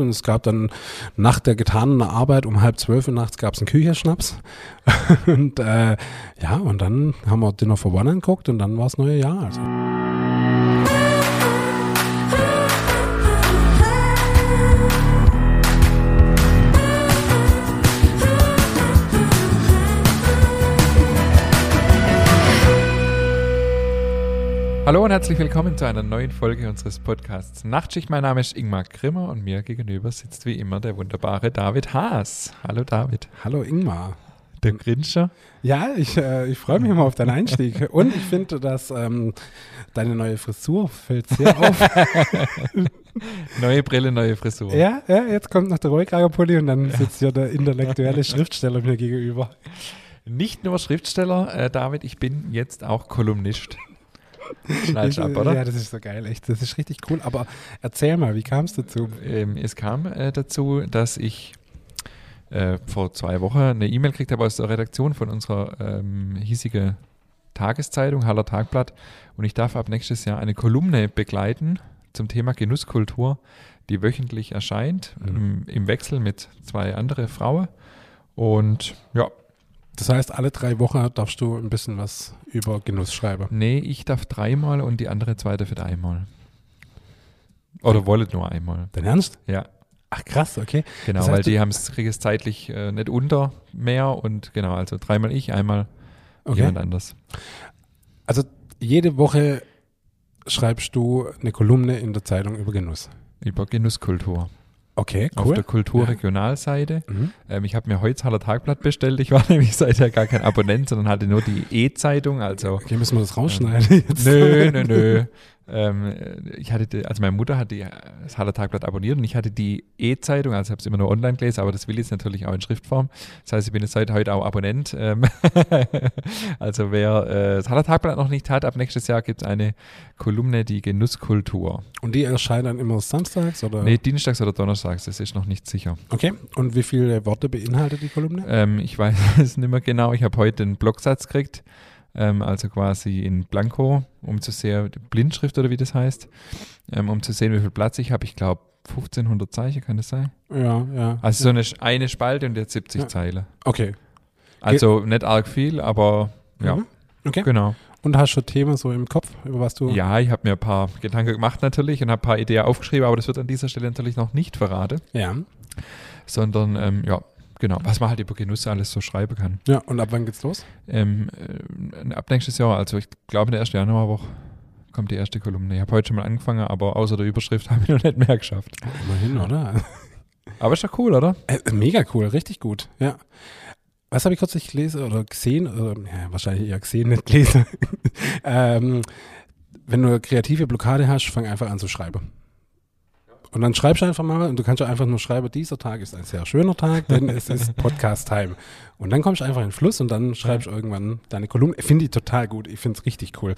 und es gab dann nach der getanen Arbeit um halb zwölf Uhr nachts gab es einen Kücherschnaps und äh, ja und dann haben wir Dinner for One angeguckt und dann war es neue Jahr. Also. Hallo und herzlich willkommen zu einer neuen Folge unseres Podcasts Nachtschicht. Mein Name ist Ingmar Grimmer und mir gegenüber sitzt wie immer der wunderbare David Haas. Hallo David. Hallo Ingmar. Der Grinscher. Ja, ich, äh, ich freue mich immer auf deinen Einstieg. Und ich finde, dass ähm, deine neue Frisur fällt sehr auf. neue Brille, neue Frisur. Ja, ja, jetzt kommt noch der Rollkragenpulli und dann sitzt hier der intellektuelle Schriftsteller mir gegenüber. Nicht nur Schriftsteller, äh, David, ich bin jetzt auch Kolumnist. Schneidest ab, oder? Ja, das ist so geil, echt. Das ist richtig cool. Aber erzähl mal, wie kam es dazu? Ähm, es kam äh, dazu, dass ich äh, vor zwei Wochen eine E-Mail gekriegt habe aus der Redaktion von unserer ähm, hiesigen Tageszeitung, Haller Tagblatt. Und ich darf ab nächstes Jahr eine Kolumne begleiten zum Thema Genusskultur, die wöchentlich erscheint, mhm. im, im Wechsel mit zwei anderen Frauen. Und ja, das heißt, alle drei Wochen darfst du ein bisschen was über Genuss schreiben. Nee, ich darf dreimal und die andere zweite für einmal. Oder wollet nur einmal. Dein Ernst? Ja. Ach krass, okay. Genau, das heißt, weil die haben es kriegen es zeitlich äh, nicht unter mehr und genau, also dreimal ich, einmal okay. jemand anders. Also jede Woche schreibst du eine Kolumne in der Zeitung über Genuss. Über Genusskultur. Okay, cool. Auf der Kulturregionalseite. Ja. Mhm. Ähm, ich habe mir Holzhaller Tagblatt bestellt. Ich war nämlich seither gar kein Abonnent, sondern hatte nur die E-Zeitung. Also, okay, müssen wir das rausschneiden jetzt? Nö, nö, nö. Ähm, ich hatte, die, also meine Mutter hat die, das Haller Tagblatt abonniert und ich hatte die E-Zeitung, also habe es immer nur online gelesen, aber das will ich natürlich auch in Schriftform. Das heißt, ich bin jetzt seit heute auch Abonnent. Ähm also wer äh, das Haller Tagblatt noch nicht hat, ab nächstes Jahr gibt es eine Kolumne, die Genusskultur. Und die erscheint dann immer samstags oder? Nee, dienstags oder donnerstags, das ist noch nicht sicher. Okay, und wie viele Worte beinhaltet die Kolumne? Ähm, ich weiß es nicht mehr genau, ich habe heute einen Blocksatz gekriegt ähm, also quasi in Blanko, um zu sehen, Blindschrift oder wie das heißt, ähm, um zu sehen, wie viel Platz ich habe. Ich glaube, 1500 Zeichen kann das sein? Ja, ja. Also so eine, eine Spalte und jetzt 70 ja. Zeile. Okay. Also Ge nicht arg viel, aber ja. Mhm. Okay. Genau. Und hast du Themen so im Kopf, über was du. Ja, ich habe mir ein paar Gedanken gemacht natürlich und habe ein paar Ideen aufgeschrieben, aber das wird an dieser Stelle natürlich noch nicht verraten. Ja. Sondern, ähm, ja, Genau, was man halt über Genuss alles so schreiben kann. Ja, und ab wann geht's los? Ähm, äh, ab nächstes Jahr, also ich glaube in der ersten Januarwoche kommt die erste Kolumne. Ich habe heute schon mal angefangen, aber außer der Überschrift habe ich noch nicht mehr geschafft. Immerhin, oder? Aber ist doch cool, oder? Äh, mega cool, richtig gut, ja. Was habe ich kürzlich gelesen oder gesehen? Oder, ja, wahrscheinlich eher gesehen, nicht gelesen. ähm, wenn du eine kreative Blockade hast, fang einfach an zu schreiben. Und dann schreibst du einfach mal und du kannst ja einfach nur schreiben, dieser Tag ist ein sehr schöner Tag, denn es ist Podcast-Time. Und dann kommst du einfach in den Fluss und dann schreibst du irgendwann deine Kolumne. Finde ich total gut. Ich finde es richtig cool.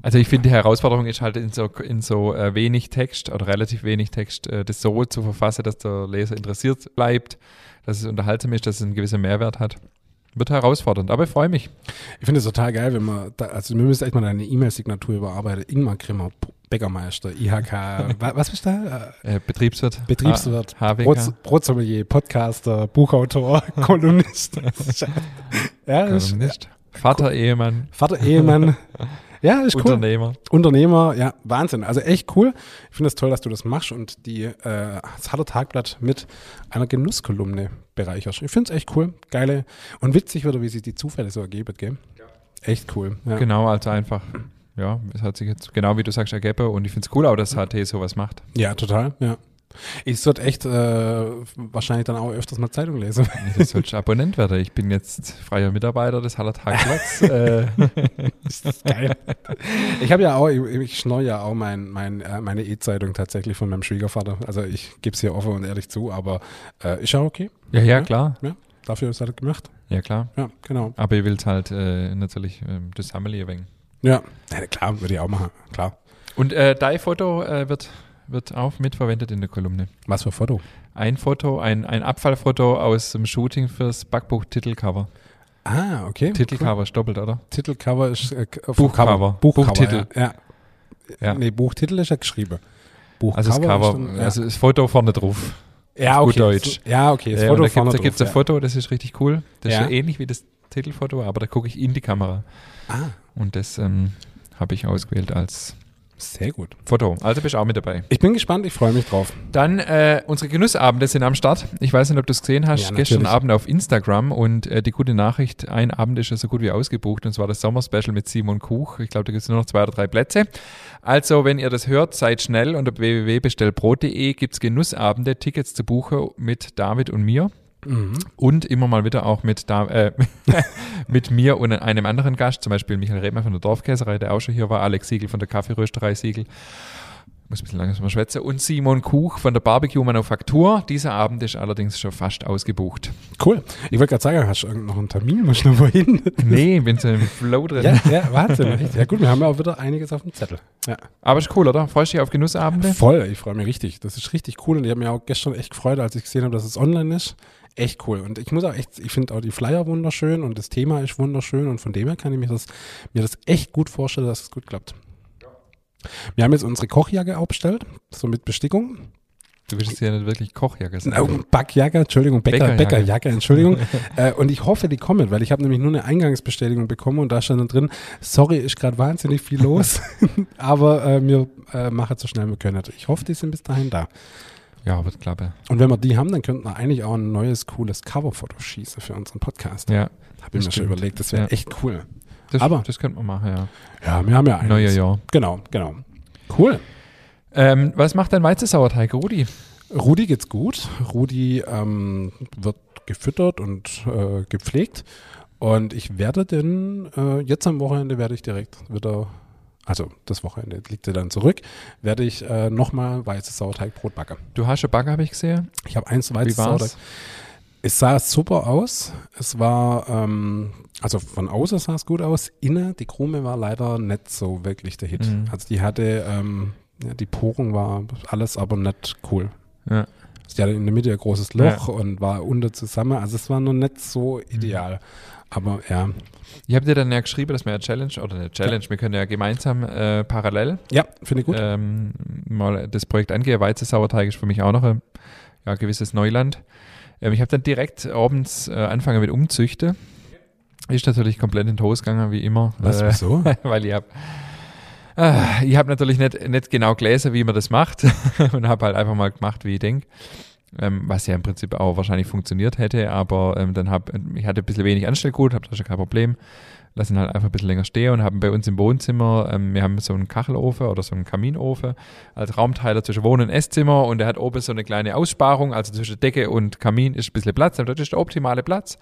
Also ich finde, die Herausforderung ist halt in so, in so äh, wenig Text oder relativ wenig Text, äh, das so zu verfassen, dass der Leser interessiert bleibt, dass es unterhaltsam ist, dass es einen gewissen Mehrwert hat. Wird herausfordernd, aber ich freue mich. Ich finde es total geil, wenn man, da, also wir müssen echt mal deine E-Mail-Signatur überarbeiten. Ingmar Grimmer, Bäckermeister, IHK, was bist du da? Äh, Betriebswirt. Betriebswirt, HWK. Brotsommelier, Podcaster, Buchautor, Kolumnist. ja, Kolumnist. Vater, Ehemann. Vater, Ehemann. Ja, ist cool. Unternehmer. Unternehmer, ja, Wahnsinn. Also echt cool. Ich finde es toll, dass du das machst und die, äh, das Haller Tagblatt mit einer Genusskolumne bereicherst. Ich finde es echt cool. Geile und witzig wieder, wie sich die Zufälle so ergeben, gell? Ja. Echt cool. Ja. Genau, also einfach ja, es hat sich jetzt genau wie du sagst ergeben und ich finde es cool auch, dass HT sowas macht. Ja, total, ja. Ich sollte echt äh, wahrscheinlich dann auch öfters mal Zeitung lesen. Das sollte Abonnent werden. Ich bin jetzt freier Mitarbeiter des Haller Tagblatts. äh. Das ist geil. Ich habe ja auch, ich, ich schneue ja auch mein, mein, äh, meine E-Zeitung tatsächlich von meinem Schwiegervater. Also ich gebe es hier offen und ehrlich zu, aber äh, ist ja okay. Ja, ja, ja, klar. Ja, dafür ist es gemacht. Ja, klar. Ja, genau. Aber ihr wollt halt äh, natürlich ähm, das Sammeln hier wegen. Ja, ja klar, würde ich auch machen, klar. Und äh, dein Foto äh, wird, wird auch mitverwendet in der Kolumne. Was für Foto? Ein Foto, ein, ein Abfallfoto aus dem Shooting fürs Backbuch-Titelcover. Ah, okay. Titelcover cool. ist doppelt, oder? Titelcover ist äh, Buchcover. Buchcover. Buchtitel. Ja. ja. ja. Nee, Buchtitel ist ja geschrieben. Buch Also das Cover, ist dann- ja. also das Foto vorne drauf. ja, okay. gut Deutsch. Ja, okay. Das Ja, Foto und da gibt es ein. Foto, das ist richtig cool. Das Ja. ist ja ähnlich wie das Titelfoto, aber da gucke ich in die Kamera. Ah, Und das ähm, habe ich ausgewählt als sehr gut. Foto. Also bist du auch mit dabei. Ich bin gespannt, ich freue mich drauf. Dann äh, unsere Genussabende sind am Start. Ich weiß nicht, ob du es gesehen hast. Ja, Gestern. Abend auf Instagram und äh, die gute Nachricht, ein Abend ist ja so gut wie ausgebucht und zwar das Sommerspecial mit Simon Kuch. Ich glaube, da gibt es nur noch zwei oder drei Plätze. Also, wenn ihr das hört, seid schnell. Unter www.bestellbrot.de gibt es Genussabende, Tickets zu buchen mit David und mir. Mhm. Und immer mal wieder auch mit, da, äh, mit mir und einem anderen Gast, zum Beispiel Michael Redmann von der Dorfkäserei, der auch schon hier war, Alex Siegel von der Kaffeerösterei Siegel. Muss ein bisschen langsam schwätzen. Und Simon Kuch von der Barbecue Manufaktur. Dieser Abend ist allerdings schon fast ausgebucht. Cool. Ich wollte gerade sagen, hast du noch einen Termin? Muss ich noch wohin? Nee, bin so im Flow drin. ja, ja, echt. Ja gut, wir haben ja auch wieder einiges auf dem Zettel. Ja. Aber ist cool, oder? Freust du dich auf Genussabende? Voll, ich freue mich richtig. Das ist richtig cool und ich habe mich auch gestern echt gefreut, als ich gesehen habe, dass es online ist. Echt cool. Und ich muss auch echt, ich finde auch die Flyer wunderschön und das Thema ist wunderschön und von dem her kann ich mir das, mir das echt gut vorstellen, dass es gut klappt. Wir haben jetzt unsere Kochjacke aufgestellt, so mit Bestickung. Du willst ja nicht wirklich Kochjacke Oh, sagen. Backjacke, Entschuldigung, Bäcker, Bäckerjacke. Bäckerjacke, Entschuldigung. äh, und ich hoffe, die kommen, weil ich habe nämlich nur eine Eingangsbestätigung bekommen und da stand dann drin, sorry, ist gerade wahnsinnig viel los, aber äh, wir äh, machen es so schnell wir können. Ich hoffe, die sind bis dahin da. Ja, wird klappe. Und wenn wir die haben, dann könnten wir eigentlich auch ein neues, cooles Coverfoto schießen für unseren Podcast. Ja, Habe ich mir schon überlegt, das wäre Ja. echt cool. das, Aber- das könnte man machen, ja. Ja, wir haben ja Neuer einiges. Jahr. Genau, genau. Cool. Ähm, was macht dein Weizensauerteig, Rudi? Rudi geht's gut. Rudi ähm, wird gefüttert und äh, gepflegt. Und ich werde den, äh, jetzt am Wochenende werde ich direkt wieder, also das Wochenende liegt er dann zurück, werde ich äh, nochmal weißes Sauerteigbrot backen. Du hast schon Bagger, habe ich gesehen. Ich habe eins weißes Sauerteig. Es sah super aus. Es war, ähm, also von außen sah es gut aus. Innen, die Krume war leider nicht so wirklich der Hit. Mhm. Also die hatte, ähm, ja, die Porung war alles aber nicht cool. Ja. Sie hatte in der Mitte ein großes Loch und war unter zusammen. Also es war noch nicht so Mhm. Aber ja, Ich habe dir dann ja geschrieben, dass wir eine Challenge, oder eine Challenge, wir können ja gemeinsam äh, parallel ja, finde ich gut. ähm, mal das Projekt angehen. Weizensauerteig ist für mich auch noch ein ja, gewisses Neuland. Ähm, ich habe dann direkt abends äh, angefangen mit Umzüchte. Ist natürlich komplett in den Toast gegangen, wie immer. Was, Äh, wieso? weil ich habe äh, ich habe natürlich nicht, nicht genau gelesen, wie man das macht und habe halt einfach mal gemacht, wie ich denke. Ähm, was ja im Prinzip auch wahrscheinlich funktioniert hätte, aber ähm, dann habe ich hatte ein bisschen wenig Anstellgut, habe da schon kein Problem. Lass ihn halt einfach ein bisschen länger stehen und haben bei uns im Wohnzimmer, ähm, wir haben so einen Kachelofen oder so einen Kaminofen als Raumteiler zwischen Wohn- und Esszimmer und der hat oben so eine kleine Aussparung, also zwischen Decke und Kamin ist ein bisschen Platz, aber das ist der optimale Platz.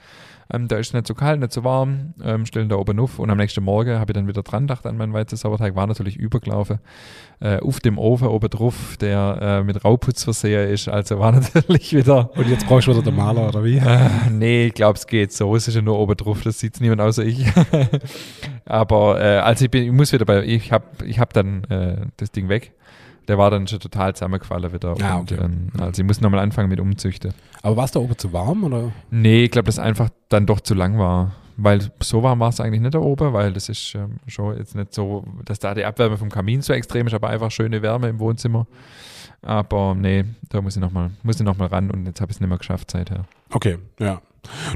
Ähm, da ist nicht zu kalt, nicht zu warm, ähm, stellen da oben auf und am nächsten Morgen habe ich dann wieder dran gedacht an meinen Weizensauerteig, war natürlich übergelaufen. Äh, auf dem Ofen oben drauf, der äh, mit Rauputz versehen ist, also war natürlich wieder Und jetzt brauchst du wieder den Maler, oder wie? äh, nee, ich glaube, es geht so. Es ist ja nur oben drauf, das sieht niemand außer ich. Aber äh, also ich, bin, ich muss wieder bei, ich habe ich hab dann äh, das Ding weg. Der war dann schon total zusammengefallen wieder. Ah, und, okay. ähm, also ich muss nochmal anfangen mit Umzüchte. Aber war es da oben zu warm, oder? Nee, ich glaube, das einfach dann doch zu lang war. Weil so warm war es eigentlich nicht da oben, weil das ist ähm, schon jetzt nicht so, dass da die Abwärme vom Kamin so extrem ist, aber einfach schöne Wärme im Wohnzimmer. Aber nee, da muss ich nochmal noch mal ran und jetzt habe ich es nicht mehr geschafft seither. Okay, ja.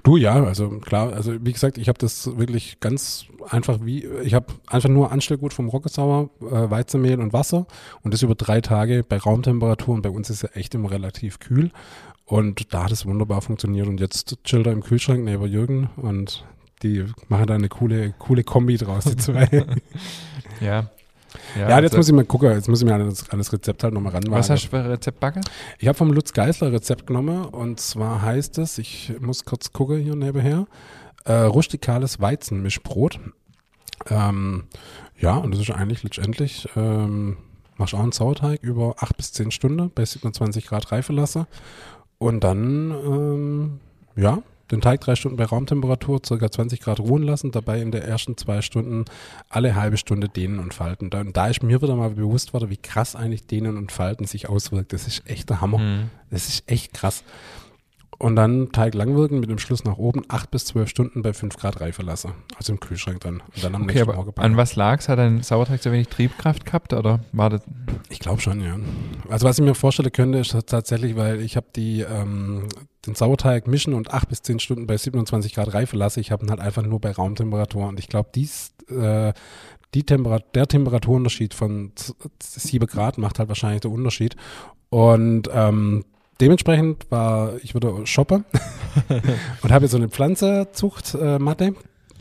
Du ja, also klar, also wie gesagt, ich habe das wirklich ganz einfach wie, ich habe einfach nur Anstellgut vom Rockesauer, äh, Weizenmehl und Wasser und das über drei Tage bei Raumtemperatur und bei uns ist ja echt immer relativ kühl und da hat es wunderbar funktioniert und jetzt chillt er im Kühlschrank neben Jürgen und die machen da eine coole, coole Kombi draus, die zwei. Ja. Ja, und jetzt also- muss ich mal gucken, jetzt muss ich mir an das, Rezept halt nochmal ranwagen. Was hast du für ein Rezept backen? Ich habe vom Lutz Geisler Rezept genommen und zwar heißt es, ich muss kurz gucken hier nebenher, äh, rustikales Weizenmischbrot. Ähm, ja, und das ist eigentlich letztendlich, ähm, machst auch einen Sauerteig über 8 bis 10 Stunden bei 27 Grad reife lassen und dann, ähm, ja, den Teig drei Stunden bei Raumtemperatur, circa 20 Grad ruhen lassen, dabei in der ersten zwei Stunden alle halbe Stunde dehnen und falten. Da, und da ist mir wieder mal bewusst worden, wie krass eigentlich dehnen und falten sich auswirkt. Das ist echt der Hammer. Mhm. Das ist echt krass. Und dann Teig langwirken mit dem Schluss nach oben, acht bis zwölf Stunden bei fünf Grad Reife lassen. Also im Kühlschrank dann. Und dann am Okay, nächsten Morgen backen. an was lag's? Hat dein Sauerteig so wenig Triebkraft gehabt oder war das? Ich glaube schon, ja. Also was ich mir vorstellen könnte, ist tatsächlich, weil ich habe die ähm, den Sauerteig mischen und acht bis zehn Stunden bei 27 Grad Reife lasse. Ich habe ihn halt einfach nur bei Raumtemperatur und ich glaube, dies äh, die Temperat der Temperaturunterschied von z- z- 7 Grad macht halt wahrscheinlich den Unterschied. Und ähm, dementsprechend war ich wieder Shopper und habe jetzt so eine Pflanzenzuchtmatte äh,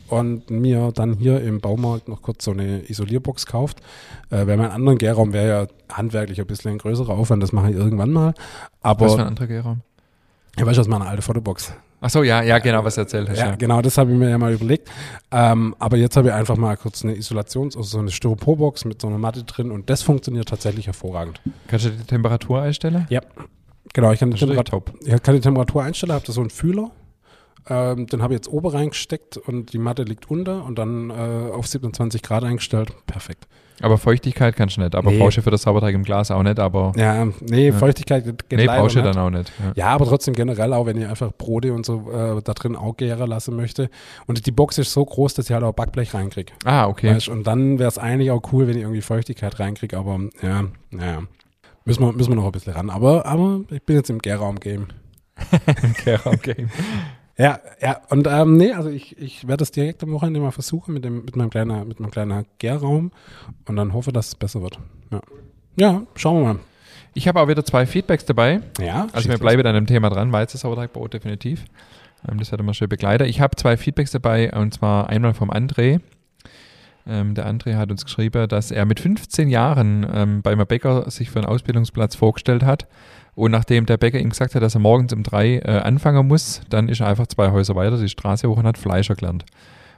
und mir dann hier im Baumarkt noch kurz so eine Isolierbox kauft. Äh, weil mein anderen Gärraum wäre ja handwerklich ein bisschen ein größerer Aufwand, das mache ich irgendwann mal. Aber was für ein anderer Gärraum? ja, weißt du, ist meine alte Fotobox. Ach so, ja, ja, genau, was du erzählt hast. Ja, Ja, genau, das habe ich mir ja mal überlegt. Ähm, aber jetzt habe ich einfach mal kurz eine Isolations-, also so eine Styroporbox mit so einer Matte drin und das funktioniert tatsächlich hervorragend. Kannst du die Temperatur einstellen? Genau, ich kann die, Temperatur, ich kann die Temperatur einstellen, habe da so einen Fühler. Ähm, den habe ich jetzt oben reingesteckt und die Matte liegt unter und dann äh, auf 27 Grad eingestellt. Perfekt. Aber Feuchtigkeit kannst du nicht. Aber Nee. brauchst du für das Sauerteig im Glas auch nicht. Aber Ja, nee, Ja. Feuchtigkeit geht nee, brauchst du dann auch nicht. Ja. Ja, aber trotzdem generell auch, wenn ich einfach Brote und so äh, da drin auch gären lassen möchte. Und die Box ist so groß, dass ich halt auch Backblech reinkriege. Ah, okay. Weißt, und dann wäre es eigentlich auch cool, wenn ich irgendwie Feuchtigkeit reinkriege, aber ja, naja. Müssen wir, müssen wir noch ein bisschen ran. Aber, aber ich bin jetzt im Gärraum-Game. okay. Ja, ja, und ähm, nee, also ich, ich werde das direkt am Wochenende mal versuchen mit, dem, mit meinem kleinen, mit meinem kleinen Gärraum und dann hoffe, dass es besser wird. Ja, ja schauen wir mal. Ich habe auch wieder zwei Feedbacks dabei. Ja, Also wir bleiben an dem Thema dran, Weizensauerteigbrot definitiv. Ähm, das wird immer schön begleitet. Ich habe zwei Feedbacks dabei und zwar einmal vom André. Ähm, der André hat uns geschrieben, dass er mit 15 Jahren ähm, bei einem Bäcker sich für einen Ausbildungsplatz vorgestellt hat. Und nachdem der Bäcker ihm gesagt hat, dass er morgens um drei äh, anfangen muss, dann ist er einfach zwei Häuser weiter die Straße hoch und hat Fleischer gelernt.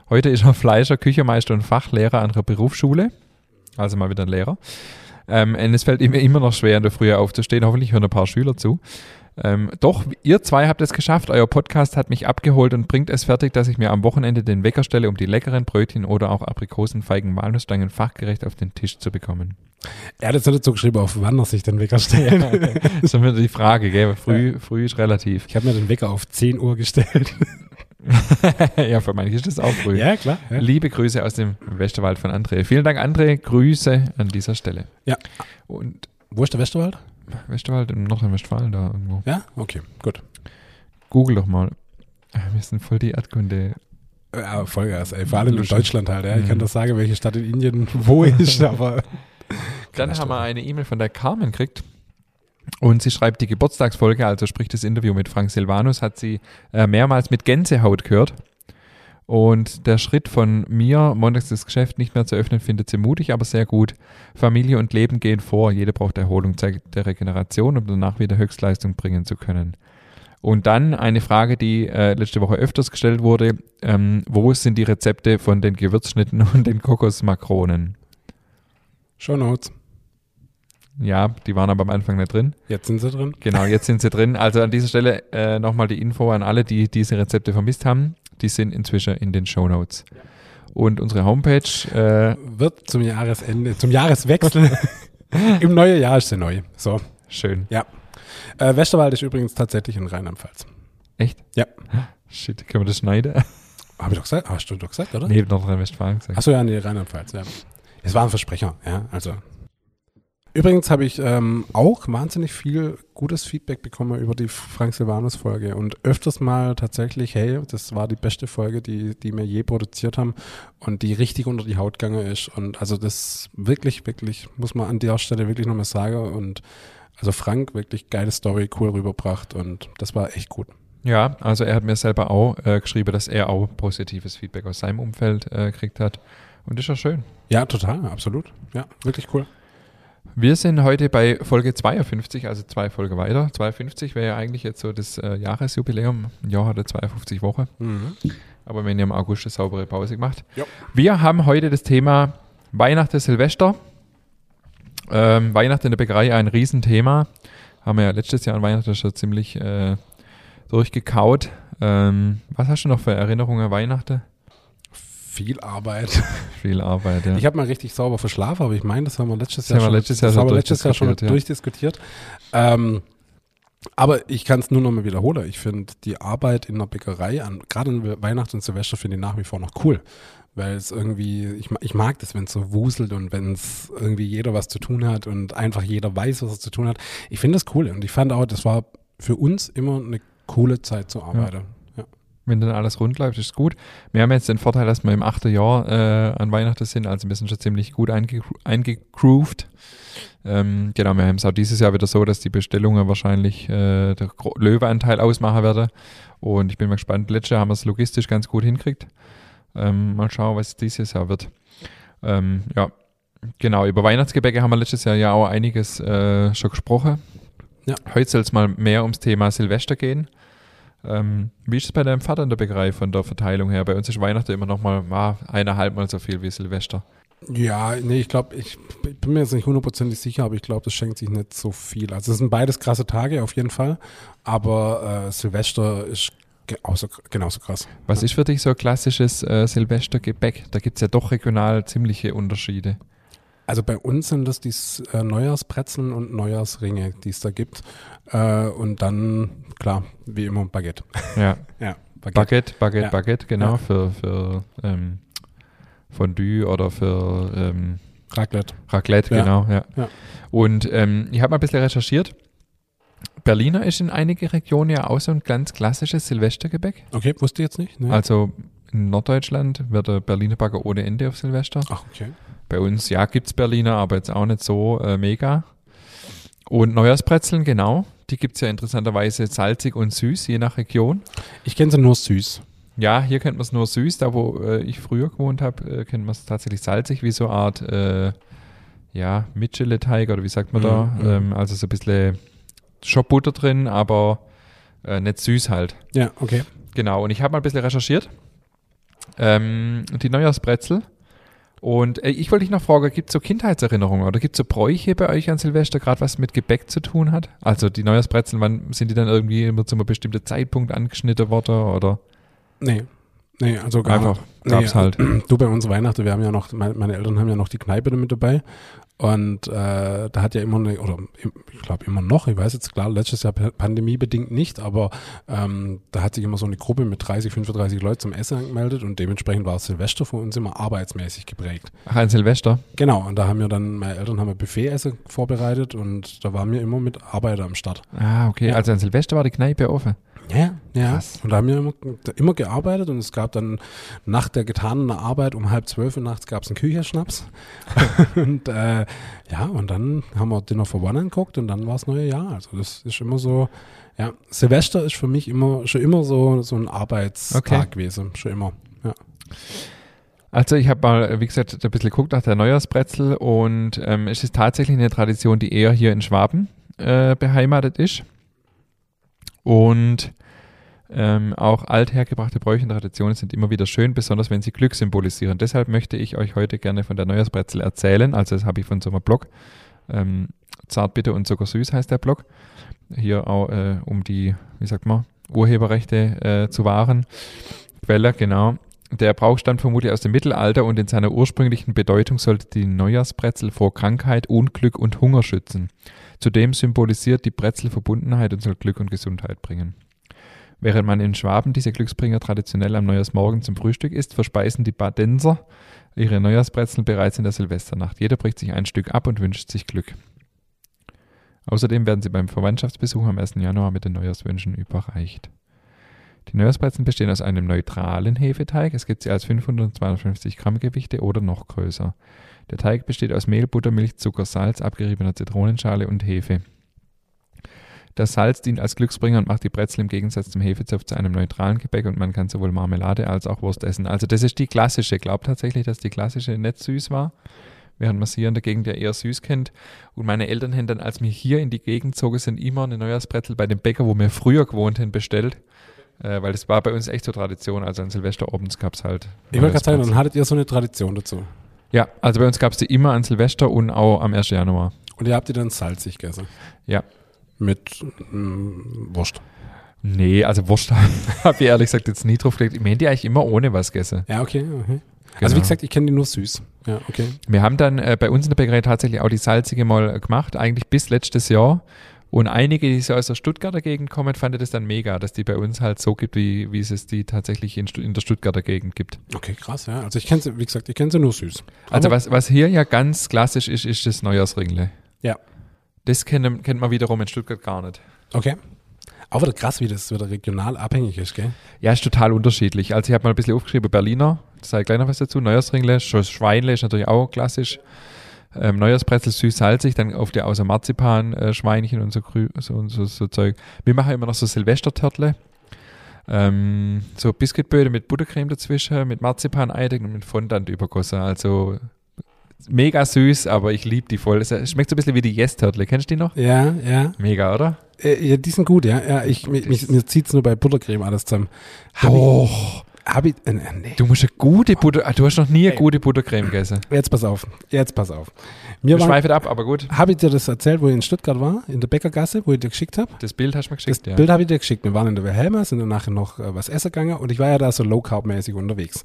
Heute ist er Fleischer, Küchenmeister und Fachlehrer an einer Berufsschule. Also mal wieder ein Lehrer. Ähm, und es fällt ihm immer noch schwer, in der Früh aufzustehen. Hoffentlich hören ein paar Schüler zu. Ähm, doch, ihr zwei habt es geschafft. Euer Podcast hat mich abgeholt und bringt es fertig, dass ich mir am Wochenende den Wecker stelle, um die leckeren Brötchen oder auch Aprikosen, Feigen, Walnussstangen fachgerecht auf den Tisch zu bekommen. Er hat jetzt nicht so geschrieben, auf wann er sich den Wecker stellt. Das ist wieder die Frage, gell? Früh, früh ist relativ. Ich habe mir den Wecker auf 10 Uhr gestellt. ja, für manche ist das auch früh. ja, klar. Ja. Liebe Grüße aus dem Westerwald von André. Vielen Dank, André. Grüße an dieser Stelle. Ja. Und Wo ist der Westerwald? Westerwald in Nordrhein-Westfalen da irgendwo. Ja, okay, gut. Google doch mal. Ah, Wir sind voll die Erdkunde. Ja, Vollgas, ey. Vor allem in. Deutschland halt, ja. Ich kann Mhm. das sagen, welche Stadt in Indien wo ist, aber. Dann haben wir eine E-Mail von der Carmen gekriegt. Und sie schreibt, die Geburtstagsfolge, also sprich das Interview mit Frank Silvanus, hat sie äh, mehrmals mit Gänsehaut gehört. Und der Schritt von mir, montags das Geschäft nicht mehr zu öffnen, findet sie mutig, aber sehr gut. Familie und Leben gehen vor. Jeder braucht Erholung, Zeit der Regeneration, um danach wieder Höchstleistung bringen zu können. Und dann eine Frage, die äh, letzte Woche öfters gestellt wurde. Ähm, wo sind die Rezepte von den Gewürzschnitten und den Kokosmakronen? Show Notes. Ja, die waren aber am Anfang nicht drin. Jetzt sind sie drin. Genau, jetzt sind sie drin. Also an dieser Stelle äh, nochmal die Info an alle, die diese Rezepte vermisst haben. Die sind inzwischen in den Show Notes. Und unsere Homepage, äh, Wird zum Jahresende, zum Jahreswechsel. Im neuen Jahr ist sie neu. So. schön. Äh, Westerwald ist übrigens tatsächlich in Rheinland-Pfalz. Echt? Ja. Shit, können wir das schneiden? Habe ich doch gesagt? Hast du doch gesagt, oder? Nee, Nordrhein-Westfalen gesagt. Achso, ja, nee, Rheinland-Pfalz, ja. Es war ein Versprecher, ja, also. Übrigens habe ich ähm, auch wahnsinnig viel gutes Feedback bekommen über die Frank Silvanus-Folge und öfters mal tatsächlich, hey, das war die beste Folge, die, die wir je produziert haben und die richtig unter die Haut gegangen ist. Und also das wirklich, wirklich, muss man an der Stelle wirklich nochmal sagen. Und also Frank, wirklich geile Story, cool rüberbracht und das war echt gut. Ja, also er hat mir selber auch äh, geschrieben, dass er auch positives Feedback aus seinem Umfeld äh, gekriegt hat. Und das ist ja schön. Ja, total, absolut. Ja, wirklich cool. Wir sind heute bei Folge 52, also zwei Folge weiter. 52 wäre ja eigentlich jetzt so das äh, Jahresjubiläum. Ein Jahr hat er 52 Wochen. Mhm. Aber wir haben ja im August eine saubere Pause gemacht. Ja. Wir haben heute das Thema Weihnachten, Silvester. Ähm, Weihnachten in der Bäckerei ein Riesenthema. Haben wir ja letztes Jahr an Weihnachten schon ziemlich äh, durchgekaut. Ähm, was hast du noch für Erinnerungen an Weihnachten? Viel Arbeit. Viel Arbeit, ja. Ich habe mal richtig sauber verschlafen, aber ich meine, das haben wir letztes Jahr schon, letztes Jahr das schon haben wir letztes Jahr schon durchdiskutiert. Ähm, Aber ich kann es nur noch mal wiederholen. Ich finde die Arbeit in der Bäckerei, an, gerade an Weihnachten und Silvester, finde ich nach wie vor noch cool. Weil es irgendwie, ich, ich mag das, wenn es so wuselt und wenn es irgendwie jeder was zu tun hat und einfach jeder weiß, was er zu tun hat. Ich finde das cool. Und ich fand auch, das war für uns immer eine coole Zeit zu arbeiten. Ja. Wenn dann alles rund läuft, ist gut. Wir haben jetzt den Vorteil, dass wir im achten Jahr äh, an Weihnachten sind, also wir sind schon ziemlich gut einge eingegroovt. Ähm, genau, wir haben es auch dieses Jahr wieder so, dass die Bestellungen wahrscheinlich äh, der Löweanteil ausmachen werden. Und ich bin mal gespannt. Letztes Jahr haben wir es logistisch ganz gut hinkriegt. Ähm, mal schauen, was dieses Jahr wird. Ähm, ja, genau. Über Weihnachtsgebäcke haben wir letztes Jahr ja auch einiges äh, schon gesprochen. Ja. Heute soll es mal mehr ums Thema Silvester gehen. Ähm, wie ist es bei deinem Vater in der Bäckerei von der Verteilung her? Bei uns ist Weihnachten immer noch mal ah, eineinhalb Mal so viel wie Silvester. Ja, nee, ich glaube, ich bin mir jetzt nicht hundertprozentig sicher, aber ich glaube, das schenkt sich nicht so viel. Also es sind beides krasse Tage auf jeden Fall, aber äh, Silvester ist ge- auch so, genauso krass. Was ist für dich so ein klassisches äh, Silvestergebäck? Da gibt es ja doch regional ziemliche Unterschiede. Also bei uns sind das die äh, Neujahrsbrezeln und Neujahrsringe, die es da gibt. Äh, und dann, klar, wie immer Baguette. Ja, Ja, Baguette, Baguette, Ja. Baguette, genau, Ja. für, für ähm, Fondue oder für ähm, Raclette. Raclette, Ja. genau, ja. Ja. Und ähm, ich habe mal ein bisschen recherchiert. Berliner ist in einigen Regionen ja auch so ein ganz klassisches Silvestergebäck. Okay, wusste ich jetzt nicht. Ne? Also in Norddeutschland wird der Berliner Bagger ohne Ende auf Silvester. Ach, okay. Bei uns, ja, gibt es Berliner, aber jetzt auch nicht so äh, mega. Und Neujahrsbrezeln, genau. Die gibt es ja interessanterweise salzig und süß, je nach Region. Ich kenne sie nur süß. Ja, hier kennt man es nur süß. Da, wo äh, ich früher gewohnt habe, äh, kennt man es tatsächlich salzig, wie so eine Art, äh, ja, Mitchele-Teig oder wie sagt man da? Mhm, mhm. Ähm, also so ein bisschen schon Butter drin, aber äh, nicht süß halt. Ja, okay. Genau, und ich habe mal ein bisschen recherchiert. Ähm, die Neujahrsbrezel. Und äh, ich wollte dich noch fragen, gibt es so Kindheitserinnerungen oder gibt es so Bräuche bei euch an Silvester, gerade was mit Gebäck zu tun hat? Also die Neujahrsbrezel, wann sind die dann irgendwie immer zu einem bestimmten Zeitpunkt angeschnitten worden oder Nee. Nee, also gar einfach gab's nee, halt? Du bei uns Weihnachten, wir haben ja noch, meine, meine Eltern haben ja noch die Kneipe mit dabei. Und äh, da hat ja immer eine, oder ich glaube immer noch, ich weiß jetzt klar, letztes Jahr pa- pandemiebedingt nicht, aber ähm, da hat sich immer so eine Gruppe mit 30, 35 Leuten zum Essen angemeldet und dementsprechend war Silvester für uns immer arbeitsmäßig geprägt. Ach, an Silvester? Genau, und da haben wir dann, meine Eltern haben ein Buffet-Essen vorbereitet und da waren wir immer mit Arbeiter am Start. Ah, okay. Ja. Also an Silvester war die Kneipe offen. Ja, ja. Krass. Und da haben wir immer, immer gearbeitet und es gab dann nach der getanen Arbeit um halb zwölf Uhr nachts gab es einen Kücherschnaps. und äh, ja, und dann haben wir Dinner for One angeguckt und dann war es neue Jahr. Also das ist immer so, ja, Silvester ist für mich immer schon immer so, so ein Arbeitstag Okay. gewesen. Schon immer. Ja. Also ich habe mal, wie gesagt, ein bisschen geguckt nach der Neujahrsbrezel und ähm, es ist tatsächlich eine Tradition, die eher hier in Schwaben äh, beheimatet ist. Und ähm, auch althergebrachte Bräuche und Traditionen sind immer wieder schön, besonders wenn sie Glück symbolisieren. Deshalb möchte ich euch heute gerne von der Neujahrsbrezel erzählen. Also das habe ich von so einem Blog. Ähm, Zart bitte und zuckersüß heißt der Blog. Hier auch äh, um die, wie sagt man, Urheberrechte äh, zu wahren. Quelle, genau. Der Brauch stammt vermutlich aus dem Mittelalter und in seiner ursprünglichen Bedeutung sollte die Neujahrsbrezel vor Krankheit, Unglück und Hunger schützen. Zudem symbolisiert die Brezel Verbundenheit und soll Glück und Gesundheit bringen. Während man in Schwaben diese Glücksbringer traditionell am Neujahrsmorgen zum Frühstück isst, verspeisen die Badenser ihre Neujahrsbrezeln bereits in der Silvesternacht. Jeder bricht sich ein Stück ab und wünscht sich Glück. Außerdem werden sie beim Verwandtschaftsbesuch am 1. Januar mit den Neujahrswünschen überreicht. Die Neujahrsbrezeln bestehen aus einem neutralen Hefeteig. Es gibt sie als 500 und 250 Gramm Gewichte oder noch größer. Der Teig besteht aus Mehl, Butter, Milch, Zucker, Salz, abgeriebener Zitronenschale und Hefe. Das Salz dient als Glücksbringer und macht die Brezel im Gegensatz zum Hefezopf zu einem neutralen Gebäck und man kann sowohl Marmelade als auch Wurst essen. Also das ist die klassische. Ich glaube tatsächlich, dass die klassische nicht süß war, während man sie hier in der Gegend ja eher süß kennt. Und meine Eltern haben dann, als wir hier in die Gegend zogen, sind immer eine Neujahrsbrezel bei dem Bäcker, wo wir früher gewohnt haben, bestellt. Äh, weil das war bei uns echt so Tradition. Also an Silvesterabends gab es halt. Ich wollte gerade sagen, dann hattet ihr so eine Tradition dazu. Ja, also bei uns gab es die immer an Silvester und auch am 1. Januar. Und ihr habt die dann salzig gegessen. Ja. Mit mm, Wurst. Nee, also Wurst habe ich ehrlich gesagt jetzt nie drauf gelegt. Ich meine die eigentlich immer ohne was gegessen. Ja, okay. okay. Also wie Genau. gesagt, ich kenne die nur süß. Ja, okay. Wir haben dann äh, bei uns in der Bäckerei tatsächlich auch die salzige mal äh, gemacht, eigentlich bis letztes Jahr. Und einige, die so aus der Stuttgarter Gegend kommen, fanden das dann mega, dass die bei uns halt so gibt, wie, wie es es die tatsächlich in, in der Stuttgarter Gegend gibt. Okay, krass, ja. Also ich kenne sie, wie gesagt, ich kenne sie nur süß. Also was, was hier ja ganz klassisch ist, ist das Neujahrsringle. Ja. Das kennt, kennt man wiederum in Stuttgart gar nicht. Okay. Auch wieder krass, wie das wieder regional abhängig ist, gell? Ja, ist total unterschiedlich. Also ich habe mal ein bisschen aufgeschrieben, Berliner, da sage ich gleich noch was dazu. Neujahrsringle, Schweinle ist natürlich auch klassisch. Ähm, Neujahrsbrezel süß-salzig, dann auf die außer Marzipan äh, Schweinchen und so, so, und so, so Zeug. Wir machen immer noch so Silvestertörtle. Ähm, so Biskuitböde mit Buttercreme dazwischen, mit Marzipan-Eiding und mit Fondant übergossen. Also mega süß, aber ich liebe die voll. Es schmeckt so ein bisschen wie die Yes-Törtle. Kennst du die noch? Ja, ja. Mega, oder? Äh, ja, die sind gut, ja. ja ich, mich, mir zieht es nur bei Buttercreme alles zusammen. Hab Doch. ich, ich, äh, nee. Du musst eine gute Butter, ah, du hast noch nie eine Ey. gute Buttercreme gegessen. Jetzt pass auf. Jetzt pass auf. Wir Mir war, schweifen ab, aber gut. habe ich dir das erzählt, wo ich in Stuttgart war, in der Bäckergasse, wo ich dir geschickt habe? Das Bild hast du mir Das geschickt, ja. Bild habe ich dir geschickt. Wir waren in der Wilhelma, sind dann nachher noch äh, was essen gegangen und ich war ja da so low-carb-mäßig unterwegs.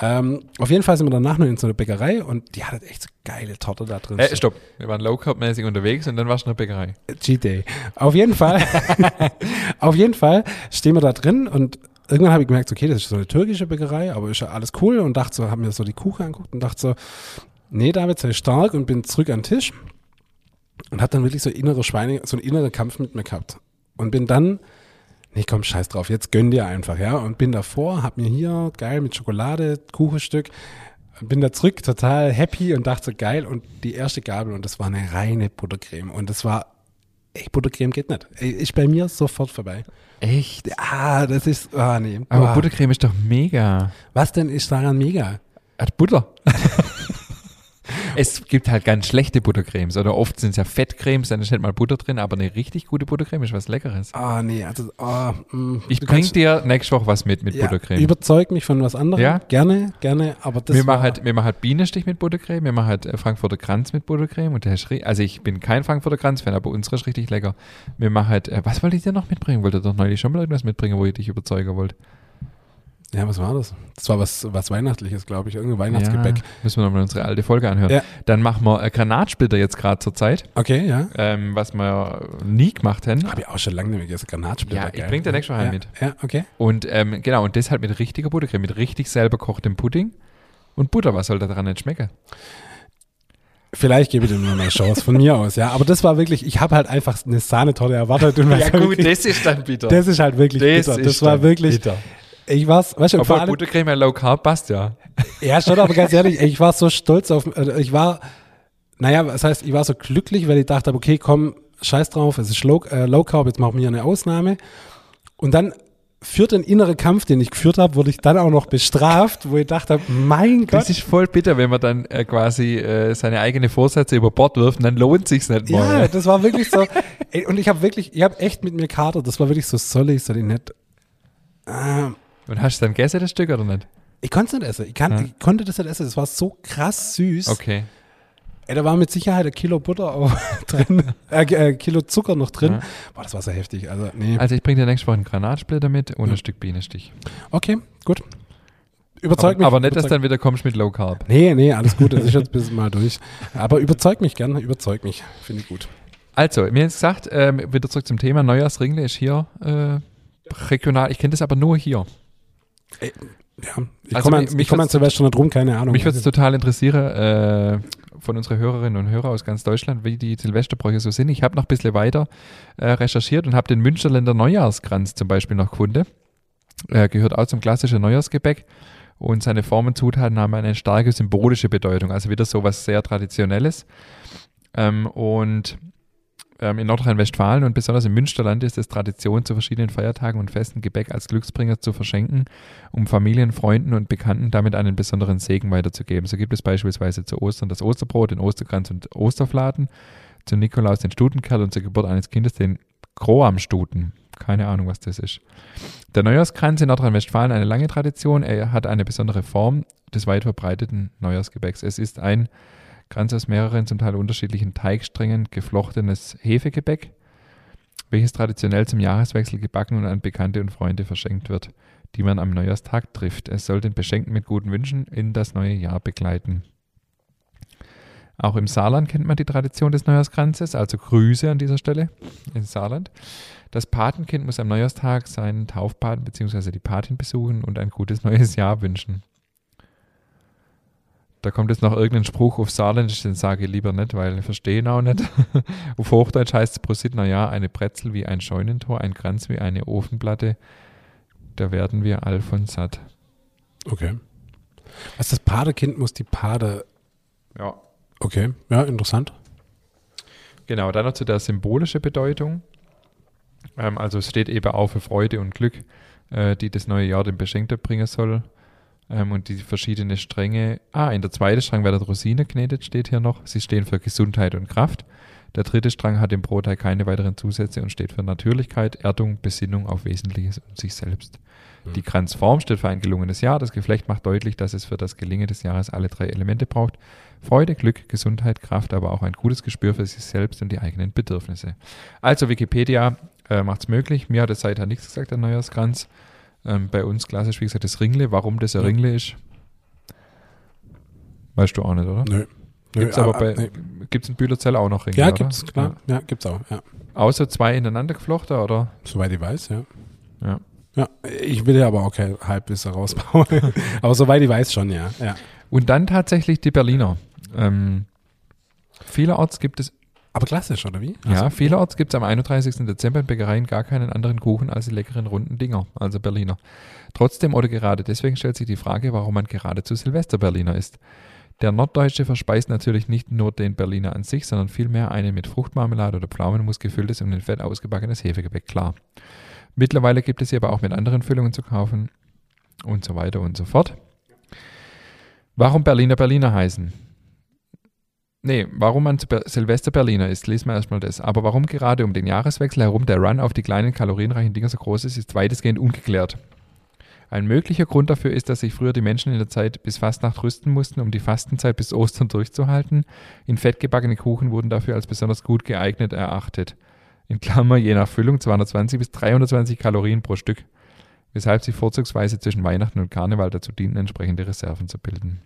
Ähm, auf jeden Fall sind wir danach noch in so einer Bäckerei und die hatte echt so geile Torte da drin. Äh, stopp. Wir waren low carb mäßig unterwegs und dann warst du in der Bäckerei. Cheat Day. Auf jeden Fall, auf jeden Fall stehen wir da drin und irgendwann habe ich gemerkt, okay, das ist so eine türkische Bäckerei, aber ist ja alles cool und dachte so, habe mir so die Kuchen angeguckt und dachte so, nee, David, sei stark und bin zurück an den Tisch und habe dann wirklich so innere Schweine, so einen inneren Kampf mit mir gehabt und bin dann Nee, komm, scheiß drauf, jetzt gönn dir einfach, ja. Und bin davor, hab mir hier geil mit Schokolade, Kuchenstück, bin da zurück, total happy und dachte so geil. Und die erste Gabel, und das war eine reine Buttercreme. Und das war, ey, Buttercreme geht nicht. Ey, ist bei mir sofort vorbei. Echt? Ah, das ist, ah, nee. Aber Ah. Buttercreme ist doch mega. Was denn ist daran mega? Hat Butter. es gibt halt ganz schlechte Buttercremes. Oder oft sind es ja Fettcremes, dann ist nicht mal Butter drin, aber eine richtig gute Buttercreme ist was Leckeres. Ah, nee, also, ah, mm, Ich bring dir nächste Woche was mit mit ja, Buttercreme. Überzeug mich von was anderem. Ja? Gerne, gerne, aber das wir machen halt, wir machen halt Bienenstich mit Buttercreme, wir machen halt äh, Frankfurter Kranz mit Buttercreme und der ri- also ich bin kein Frankfurter Kranz-Fan, aber unsere ist richtig lecker. Wir machen halt, äh, was wollte ich dir noch mitbringen? Wollte doch neulich schon mal irgendwas mitbringen, wo ich dich überzeugen wollte. Ja, was war das? Das war was, was Weihnachtliches, glaube ich. Irgendein Weihnachtsgebäck. Ja, müssen wir nochmal unsere alte Folge anhören. Ja. Dann machen wir äh, Granatsplitter jetzt gerade zur Zeit, Okay, ja. ähm, was wir nie gemacht haben. Habe ich auch schon lange nicht mehr gegessen. Granatsplitter. Ja, ich geil. bring dir nächste Woche ja, einen mit. Ja, okay. Und ähm, genau, und das halt mit richtiger Buttercreme, mit richtig selber kochtem Pudding und Butter. Was soll da dran nicht schmecken? Vielleicht gebe ich dir nur eine Chance von mir aus, ja. Aber das war wirklich, ich habe halt einfach eine Sahnetorte erwartet. Und was hab ich gekriegt? das ist dann bitter. das ist halt wirklich bitter. Das war wirklich, bitter. Ich war's, weißt du, Obwohl allem, Buttercreme ja low carb passt ja. ja schon, aber ganz ehrlich, ich war so stolz auf, äh, ich war, naja, das heißt, ich war so glücklich, weil ich dachte, okay, komm, scheiß drauf, es ist low, äh, low carb, jetzt machen wir eine Ausnahme. Und dann für den inneren Kampf, den ich geführt habe, wurde ich dann auch noch bestraft, wo ich dachte, mein Gott, Das ist voll bitter, wenn man dann äh, quasi äh, seine eigene Vorsätze über Bord wirft und dann lohnt sich's nicht mal. Ja, das war wirklich so. Ey, und ich habe wirklich, ich habe echt mit mir Kater, das war wirklich so, soll ich, soll ich nicht. Ähm, Und hast du dann gegessen, das Stück, oder nicht? ich konnte es nicht essen. Ich, kann, Ja. ich konnte das nicht essen. Das war so krass süß. Okay. Ey, da war mit Sicherheit ein Kilo Butter auch drin, äh, äh, Kilo Zucker noch drin. Ja. Boah, das war so heftig. Also, nee. Also ich bringe dir nächste Woche einen Granatsplitter mit und Ja. ein Stück Bienenstich. Okay, gut. Überzeug aber, mich. aber nicht, dass überzeug dann wieder kommst mit Low Carb. Nee, nee, alles gut. Das ist jetzt bis mal durch. Aber überzeug mich gerne. Überzeug mich. Finde ich gut. Also, mir jetzt gesagt, ähm, wieder zurück zum Thema, Neujahrsringle ist hier äh, regional. Ich kenne das aber nur hier. Ja, ich Also komme an, mich- ich mich komm an Silvester nicht rum, keine Ahnung. Mich würde es total interessieren, äh, von unseren Hörerinnen und Hörern aus ganz Deutschland, wie die Silvesterbräuche so sind. Ich habe noch ein bisschen weiter äh, recherchiert und habe den Münsterländer Neujahrskranz zum Beispiel noch gefunden. Er gehört auch zum klassischen Neujahrsgebäck und seine Formen, Zutaten haben eine starke symbolische Bedeutung, also wieder so was sehr Traditionelles. Ähm, und ähm, in Nordrhein-Westfalen und besonders im Münsterland ist es Tradition, zu verschiedenen Feiertagen und Festen Gebäck als Glücksbringer zu verschenken, um Familien, Freunden und Bekannten damit einen besonderen Segen weiterzugeben. So gibt es beispielsweise zu Ostern das Osterbrot, den Osterkranz und Osterfladen, zu Nikolaus den Stutenkerl und zur Geburt eines Kindes den Kroamstuten. Keine Ahnung, was das ist. Der Neujahrskranz in Nordrhein-Westfalen eine lange Tradition. Er hat eine besondere Form des weit verbreiteten Neujahrsgebäcks. Es ist ein Kranz aus mehreren, zum Teil unterschiedlichen Teigsträngen geflochtenes Hefegebäck, welches traditionell zum Jahreswechsel gebacken und an Bekannte und Freunde verschenkt wird, die man am Neujahrstag trifft. Es soll den Beschenkten mit guten Wünschen in das neue Jahr begleiten. Auch im Saarland kennt man die Tradition des Neujahrskranzes, also Grüße an dieser Stelle im Saarland. Das Patenkind muss am Neujahrstag seinen Taufpaten bzw. die Patin besuchen und ein gutes neues Jahr wünschen. Da kommt jetzt noch irgendein Spruch auf Saarländisch, den sage ich lieber nicht, weil ich verstehe ihn auch nicht. auf Hochdeutsch heißt es Prosit, naja, eine Brezel wie ein Scheunentor, ein Kranz wie eine Ofenplatte. Da werden wir all von satt. Okay. Was das Padekind muss die Pade. Ja. Okay, ja, interessant. Genau, dann noch zu der symbolischen Bedeutung. Ähm, also es steht eben auch für Freude und Glück, äh, die das neue Jahr dem Beschenkten bringen soll. Ähm, und die verschiedenen Stränge. Ah, in der zweiten Strang wird Rosine geknetet, steht hier noch. Sie stehen für Gesundheit und Kraft. Der dritte Strang hat im Brotteig keine weiteren Zusätze und steht für Natürlichkeit, Erdung, Besinnung auf Wesentliches und sich selbst. Mhm. Die Kranzform steht für ein gelungenes Jahr. Das Geflecht macht deutlich, dass es für das Gelingen des Jahres alle drei Elemente braucht. Freude, Glück, Gesundheit, Kraft, aber auch ein gutes Gespür für sich selbst und die eigenen Bedürfnisse. Also Wikipedia äh, macht es möglich. Mir hat es seither nichts gesagt, der Neujahrskranz. Ähm, bei uns klassisch, wie gesagt, das Ringle. Warum das ein Ja. Ringle ist, weißt du auch nicht, oder? Nö. Nö, Gibt's aber ah, bei, nee. gibt's in Bühlerzell auch noch Ringe, Ja, oder? gibt's, klar. Ja, gibt's auch, ja. Ja. Außer zwei ineinander geflochten, oder? Soweit ich weiß, ja. Ja. Ja, ich will ja aber auch kein Halbwissen rausbauen. aber soweit ich weiß schon, ja. ja. Und dann tatsächlich die Berliner. Ähm, vielerorts gibt es, Aber klassisch, oder wie? ja, Also, vielerorts gibt es am 31. Dezember in Bäckereien gar keinen anderen Kuchen als die leckeren runden Dinger, also Berliner. Trotzdem oder gerade deswegen stellt sich die Frage, warum man gerade zu Silvester Berliner isst. Der Norddeutsche verspeist natürlich nicht nur den Berliner an sich, sondern vielmehr einen mit Fruchtmarmelade oder Pflaumenmus gefülltes und in Fett ausgebackenes Hefegebäck, klar. Mittlerweile gibt es sie aber auch mit anderen Füllungen zu kaufen und so weiter und so fort. Warum Berliner Berliner heißen? Nee, warum man Silvester Berliner ist, lesen wir erstmal das. Aber warum gerade um den Jahreswechsel herum der Run auf die kleinen kalorienreichen Dinger so groß ist, ist weitestgehend ungeklärt. Ein möglicher Grund dafür ist, dass sich früher die Menschen in der Zeit bis Fastnacht rüsten mussten, um die Fastenzeit bis Ostern durchzuhalten. In Fett gebackene Kuchen wurden dafür als besonders gut geeignet erachtet. In Klammer je nach Füllung 220 bis 320 Kalorien pro Stück, weshalb sie vorzugsweise zwischen Weihnachten und Karneval dazu dienen, entsprechende Reserven zu bilden.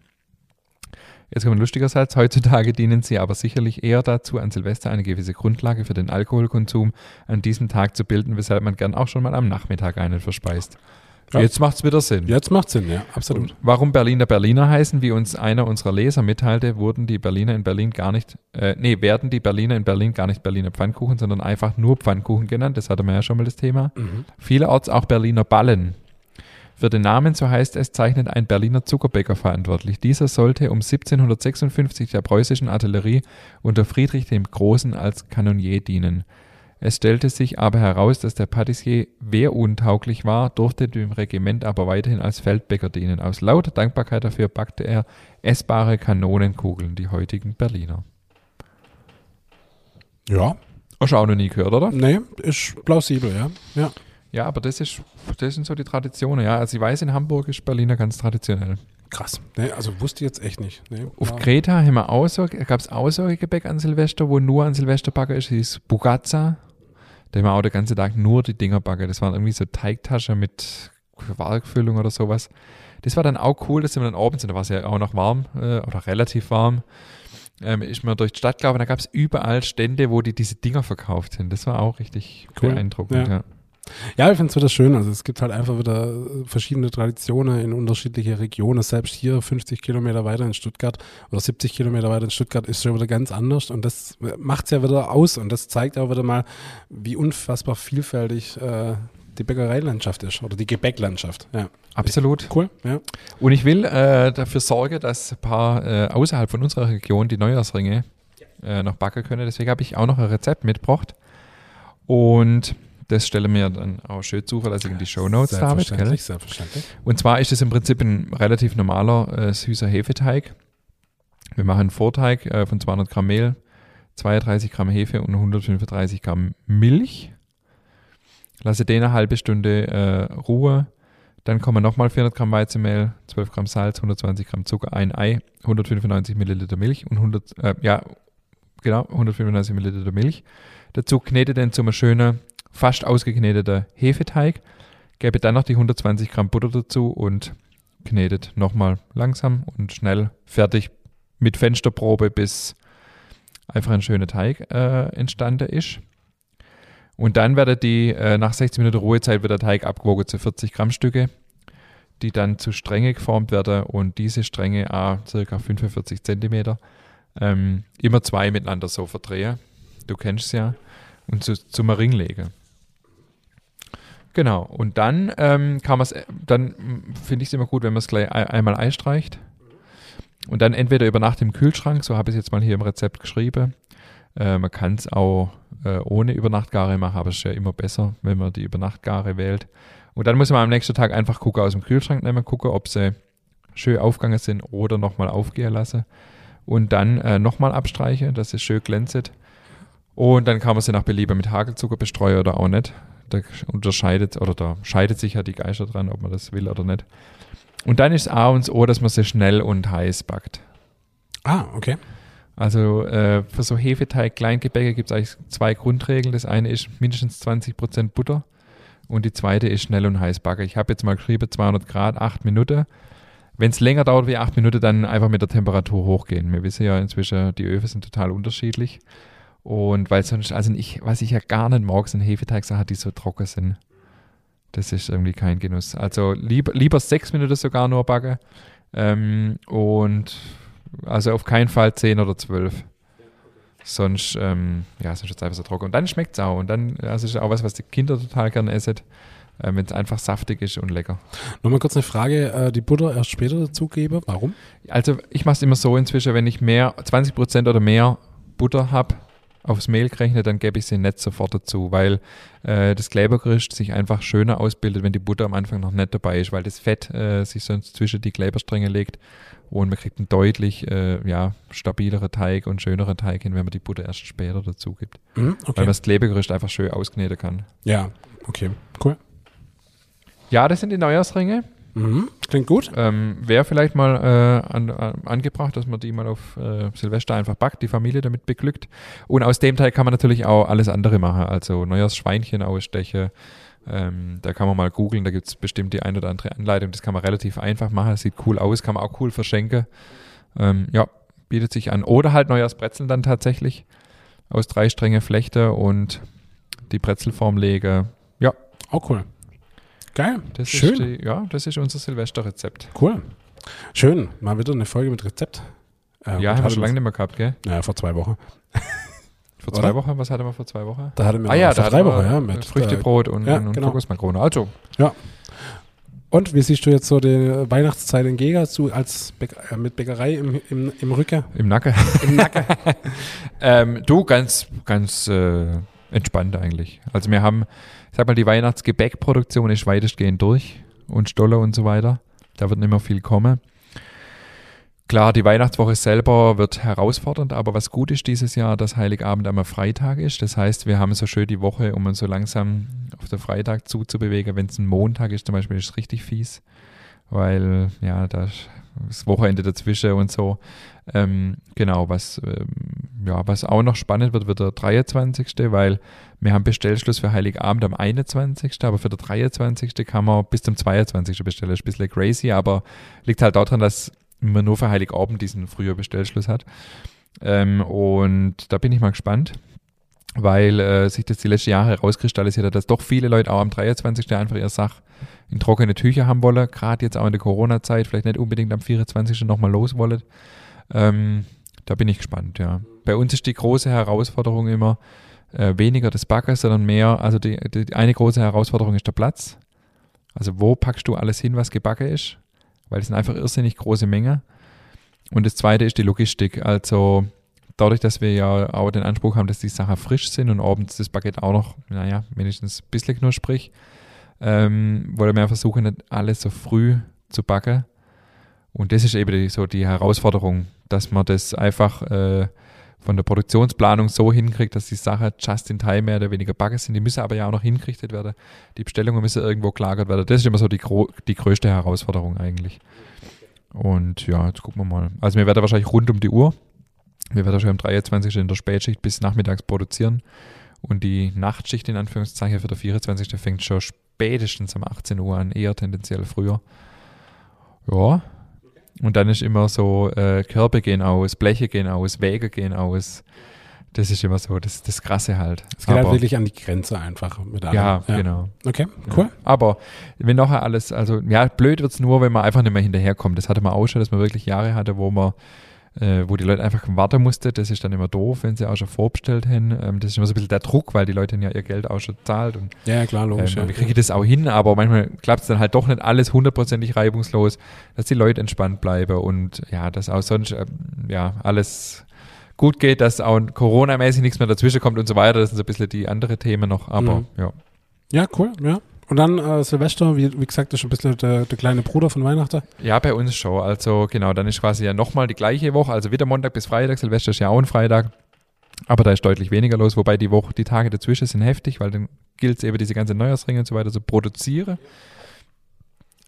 Jetzt kommt ein lustiger Satz. Heutzutage dienen sie aber sicherlich eher dazu, an Silvester eine gewisse Grundlage für den Alkoholkonsum an diesem Tag zu bilden, weshalb man gern auch schon mal am Nachmittag einen verspeist. Ja. Jetzt macht's wieder Sinn. Jetzt macht Sinn, ja, absolut. Und warum Berliner Berliner heißen, wie uns einer unserer Leser mitteilte, wurden die Berliner in Berlin gar nicht, äh, nee, werden die Berliner in Berlin gar nicht Berliner Pfannkuchen, sondern einfach nur Pfannkuchen genannt. Das hatte man ja schon mal das Thema. Mhm. Vielerorts auch Berliner Ballen. Für den Namen, so heißt es, zeichnet ein Berliner Zuckerbäcker verantwortlich. Dieser sollte um 1756 der preußischen Artillerie unter Friedrich dem Großen als Kanonier dienen. Es stellte sich aber heraus, dass der Patissier wehruntauglich war, durfte dem Regiment aber weiterhin als Feldbäcker dienen. Aus lauter Dankbarkeit dafür backte er essbare Kanonenkugeln, die heutigen Berliner. Ja, Hast du auch noch nie gehört, oder? nee, ist plausibel, ja. Ja, Ja, aber das, ist, das sind so die Traditionen. Ja, also ich weiß, in Hamburg ist Berliner ganz traditionell. krass. Nee, also wusste ich jetzt echt nicht. Nee, Auf Kreta haben wir auch so, gab es auch so ein Gebäck an Silvester, wo nur an Silvester backen ist, hieß Bugazza. Da haben wir auch den ganzen Tag nur die Dinger backen. Das waren irgendwie so Teigtaschen mit Quarkfüllung oder sowas. Das war dann auch cool, dass wir dann abends, und da war es ja auch noch warm äh, oder relativ warm, ähm, ist man durch die Stadt gelaufen, da gab es überall Stände, wo die diese Dinger verkauft sind. Das war auch richtig Cool. beeindruckend. Ja. Ja. Ja, ich finde es wieder schön. Also es gibt halt einfach wieder verschiedene Traditionen in unterschiedliche Regionen. Selbst hier 50 Kilometer weiter in Stuttgart oder 70 Kilometer weiter in Stuttgart ist schon wieder ganz anders. Und das macht es ja wieder aus. Und das zeigt auch wieder mal, wie unfassbar vielfältig äh, die Bäckereilandschaft ist oder die Gebäcklandschaft. Ja, Absolut. cool. Ja. Und ich will äh, dafür sorgen, dass ein paar äh, außerhalb von unserer Region die Neujahrsringe äh, noch backen können. Deswegen habe ich auch noch ein Rezept mitgebracht. Und das stelle mir dann auch schön zuverlässig in die Show Notes, David. Gell? Selbstverständlich, selbstverständlich. Und zwar ist es im Prinzip ein relativ normaler äh, süßer Hefeteig. Wir machen einen Vorteig äh, von 200 Gramm Mehl, 32 Gramm Hefe und 135 Gramm Milch. Lasse den eine halbe Stunde äh, Ruhe. Dann kommen nochmal 400 Gramm Weizenmehl, 12 Gramm Salz, 120 Gramm Zucker, ein Ei, 195 Milliliter Milch und 100, äh, ja, genau, 195 Milliliter Milch. Dazu knete den zu einem schönen, fast ausgekneteten Hefeteig. Gebe dann noch die 120 Gramm Butter dazu und knetet nochmal langsam und schnell fertig. mit Fensterprobe bis einfach ein schöner Teig äh, entstanden ist. Und dann wird die, äh, nach 60 Minuten Ruhezeit wird der Teig abgewogen zu 40 Gramm Stücke, die dann zu Stränge geformt werden und diese Stränge a circa 45 Zentimeter ähm, immer zwei miteinander so verdrehen. Du kennst es ja. Und zu, zum Ring legen. Genau. Und dann ähm, kann es, dann finde ich es immer gut, wenn man es gleich einmal einstreicht. Und dann entweder über Nacht im Kühlschrank, so habe ich es jetzt mal hier im Rezept geschrieben. Äh, man kann es auch äh, ohne Übernachtgare machen, aber es ist ja immer besser, wenn man die Übernachtgare wählt. Und dann muss man am nächsten Tag einfach gucken, aus dem Kühlschrank nehmen, gucken, ob sie schön aufgegangen sind oder nochmal aufgehen lassen und dann äh, nochmal abstreichen, dass es schön glänzt. Und dann kann man sie nach Belieben mit Hagelzucker bestreuen oder auch nicht. Da unterscheidet oder da scheidet sich ja die Geister dran, ob man das will oder nicht. Und dann ist A und O, dass man sie schnell und heiß backt. Ah, okay. Also äh, für so Hefeteig, Kleingebäcke gibt es eigentlich zwei Grundregeln. Das eine ist mindestens 20% Butter und die zweite ist schnell und heiß backen. Ich habe jetzt mal geschrieben 200 Grad, 8 Minuten. Wenn es länger dauert wie acht Minuten, dann einfach mit der Temperatur hochgehen. Wir wissen ja inzwischen, die Öfen sind total unterschiedlich. Und weil sonst, also ich, was ich ja gar nicht mag, sind Hefeteigsachen, die so trocken sind. Das ist irgendwie kein Genuss. Also lieber, lieber sechs Minuten sogar nur backen. Ähm, und also auf keinen Fall zehn oder zwölf. Sonst, ähm, ja, sonst ist es einfach so trocken. Und dann schmeckt es auch. Und dann, also ist auch was, was die Kinder total gerne essen äh, wenn es einfach saftig ist und lecker. Nochmal kurz eine Frage, äh, die Butter erst später dazugebe, warum? Also ich mache es immer so inzwischen, wenn ich mehr, 20% oder mehr Butter habe, aufs Mehl gerechnet, dann gebe ich sie nicht sofort dazu, weil äh, das Klebergerüst sich einfach schöner ausbildet, wenn die Butter am Anfang noch nicht dabei ist, weil das Fett äh, sich sonst zwischen die Kleberstränge legt und man kriegt einen deutlich äh, ja, stabileren Teig und schöneren Teig hin, wenn man die Butter erst später dazu gibt. Mhm, okay. Weil man das Klebergerüst einfach schön auskneten kann. Ja, okay, cool. Ja, das sind die Neujahrsringe. Mhm, klingt gut. Ähm, Wäre vielleicht mal äh, an, an, angebracht, dass man die mal auf äh, Silvester einfach backt, die Familie damit beglückt. Und aus dem Teil kann man natürlich auch alles andere machen. Also Neujahrsschweinchen ausstechen. Ähm, da kann man mal googeln, da gibt es bestimmt die ein oder andere Anleitung. Das kann man relativ einfach machen. sieht cool aus, kann man auch cool verschenken. Ähm, ja, bietet sich an. Oder halt Neujahrsbrezeln dann tatsächlich aus drei Stränge Flechte und die Brezelform lege. Ja. Auch cool. Geil. Das Schön. Die, ja, das ist unser Silvesterrezept. Cool. Schön. Mal wieder eine Folge mit Rezept. Ähm, ja, haben wir schon lange nicht mehr gehabt, gell? Ja, vor zwei Wochen. Vor zwei Oder? Wochen? Was hatten wir vor zwei Wochen? Da hatten wir ah, ja, vor drei Wochen, ja. Mit Früchtebrot und, ja, und genau. Kokosmakrone. Also. Ja. Und wie siehst du jetzt so die Weihnachtszeit in Gega zu, als Bäck, äh, mit Bäckerei im, im, im Rücken? Im Nacken. Im Nacken. ähm, du, ganz, ganz äh, entspannt eigentlich. Also wir haben sag mal, die Weihnachtsgebäckproduktion ist weitestgehend durch und Stolle und so weiter. Da wird nicht mehr viel kommen. Klar, die Weihnachtswoche selber wird herausfordernd, aber was gut ist dieses Jahr, dass Heiligabend einmal Freitag ist. Das heißt, wir haben so schön die Woche, um uns so langsam auf den Freitag zuzubewegen. Wenn es ein Montag ist zum Beispiel, ist es richtig fies, weil ja, da ist das Wochenende dazwischen und so. Ähm, genau, was, ähm, ja, was auch noch spannend wird, wird der 23., weil wir haben Bestellschluss für Heiligabend am 21., aber für den 23. kann man bis zum 22. bestellen. Das ist ein bisschen crazy, aber liegt halt daran, dass man nur für Heiligabend diesen früher Bestellschluss hat. Ähm, und da bin ich mal gespannt, weil äh, sich das die letzten Jahre herauskristallisiert hat, dass doch viele Leute auch am 23. einfach ihre Sache in trockene Tücher haben wollen, gerade jetzt auch in der Corona-Zeit, vielleicht nicht unbedingt am 24. nochmal los wollen. Ähm, da bin ich gespannt, ja. Bei uns ist die große Herausforderung immer äh, weniger das Backen, sondern mehr, also die, die eine große Herausforderung ist der Platz. Also wo packst du alles hin, was gebacken ist? Weil es sind einfach irrsinnig große Mengen. Und das zweite ist die Logistik. Also dadurch, dass wir ja auch den Anspruch haben, dass die Sachen frisch sind und abends das Baguette auch noch, naja, mindestens ein bisschen knusprig, ähm, wollen wir versuchen, nicht alles so früh zu backen. Und das ist eben so die Herausforderung, dass man das einfach äh, von der Produktionsplanung so hinkriegt, dass die Sachen just in time mehr oder weniger backen sind. Die müssen aber ja auch noch hingerichtet werden. Die Bestellungen müssen irgendwo gelagert werden. Das ist immer so die, die größte Herausforderung eigentlich. Und ja, jetzt gucken wir mal. Also wir werden wahrscheinlich rund um die Uhr. Wir werden schon am 23. in der Spätschicht bis nachmittags produzieren. Und die Nachtschicht in Anführungszeichen für der 24. fängt schon spätestens um 18 Uhr an, eher tendenziell früher. Ja, Und dann ist immer so, äh, Körbe gehen aus, Bleche gehen aus, Wege gehen aus. Das ist immer so, das das Krasse halt. Es geht halt Aber- wirklich an die Grenze einfach mit allem. ja, genau. Okay, cool. Ja. Aber wenn nachher alles, also ja, blöd wird's nur, wenn man einfach nicht mehr hinterherkommt. Das hatte man auch schon, dass man wirklich Jahre hatte, wo man, äh, wo die Leute einfach warten musste. Das ist dann immer doof, wenn sie auch schon vorbestellt haben. Ähm, das ist immer so ein bisschen der Druck, weil die Leute ja ihr Geld auch schon zahlt und Ja, klar, ähm, logisch. ja. wir kriegen das auch hin, aber manchmal klappt es dann halt doch nicht alles hundertprozentig reibungslos, dass die Leute entspannt bleiben und ja, dass auch sonst ähm, ja alles gut geht, dass auch Corona-mäßig nichts mehr dazwischen kommt und so weiter. Das sind so ein bisschen die andere Themen noch, aber Mhm. ja. Ja, cool, ja. Und dann äh, Silvester, wie, wie gesagt, ist schon ein bisschen der, der kleine Bruder von Weihnachten. Ja, bei uns schon. Also genau, dann ist quasi ja nochmal die gleiche Woche, also wieder Montag bis Freitag. Silvester ist ja auch ein Freitag. Aber da ist deutlich weniger los, wobei die Woche, die Tage dazwischen sind heftig, weil dann gilt es eben diese ganze Neujahrsringe und so weiter zu produzieren.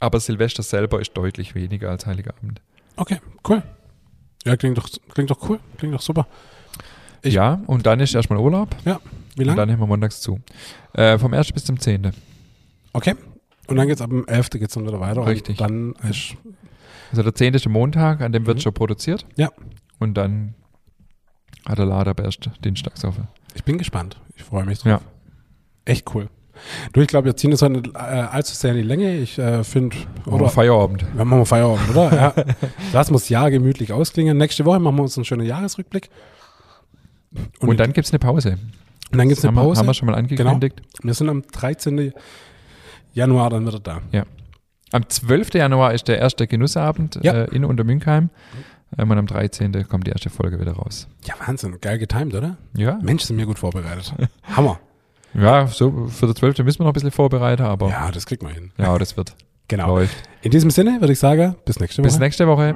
Aber Silvester selber ist deutlich weniger als Heiligabend. Okay, cool. Ja, klingt doch, klingt doch cool, klingt doch super. Ich- ja, und dann ist erstmal Urlaub Wie und lange? dann haben wir montags zu. Äh, vom 1. bis zum 10. Okay. Und dann geht's ab dem 11. geht's dann wieder weiter. Richtig. Und dann ist, Also der 10. ist der Montag, an dem wird Mhm. schon produziert. Ja. Und dann hat der Lader erst Dienstags auf. ich bin gespannt. Ich freue mich drauf. Ja. Echt cool. Du, ich glaube, wir ziehen das heute nicht äh, allzu sehr in die Länge. Ich äh, finde, Oder oder Feierabend. wir machen wir Feierabend, oder? Ja. Das muss ja gemütlich ausklingen. Nächste Woche machen wir uns einen schönen Jahresrückblick. Und, dann gibt es eine Pause. und dann gibt's Das eine haben wir- Pause. Haben wir schon mal angekündigt. Wir sind am 13. Januar dann wieder da. Am 12. Januar ist der erste Genussabend Ja. äh, in Untermünkheim. Ähm, und am 13. kommt die erste Folge wieder raus. Ja, Wahnsinn. Geil getimed, oder? Ja, Mensch, sind wir gut vorbereitet. Hammer. ja so für den 12. müssen wir noch ein bisschen vorbereiten, aber ja, Ja, das kriegt man hin. das wird. Genau. Läuft. In diesem Sinne würde ich sagen, bis nächste Woche. Bis nächste Woche.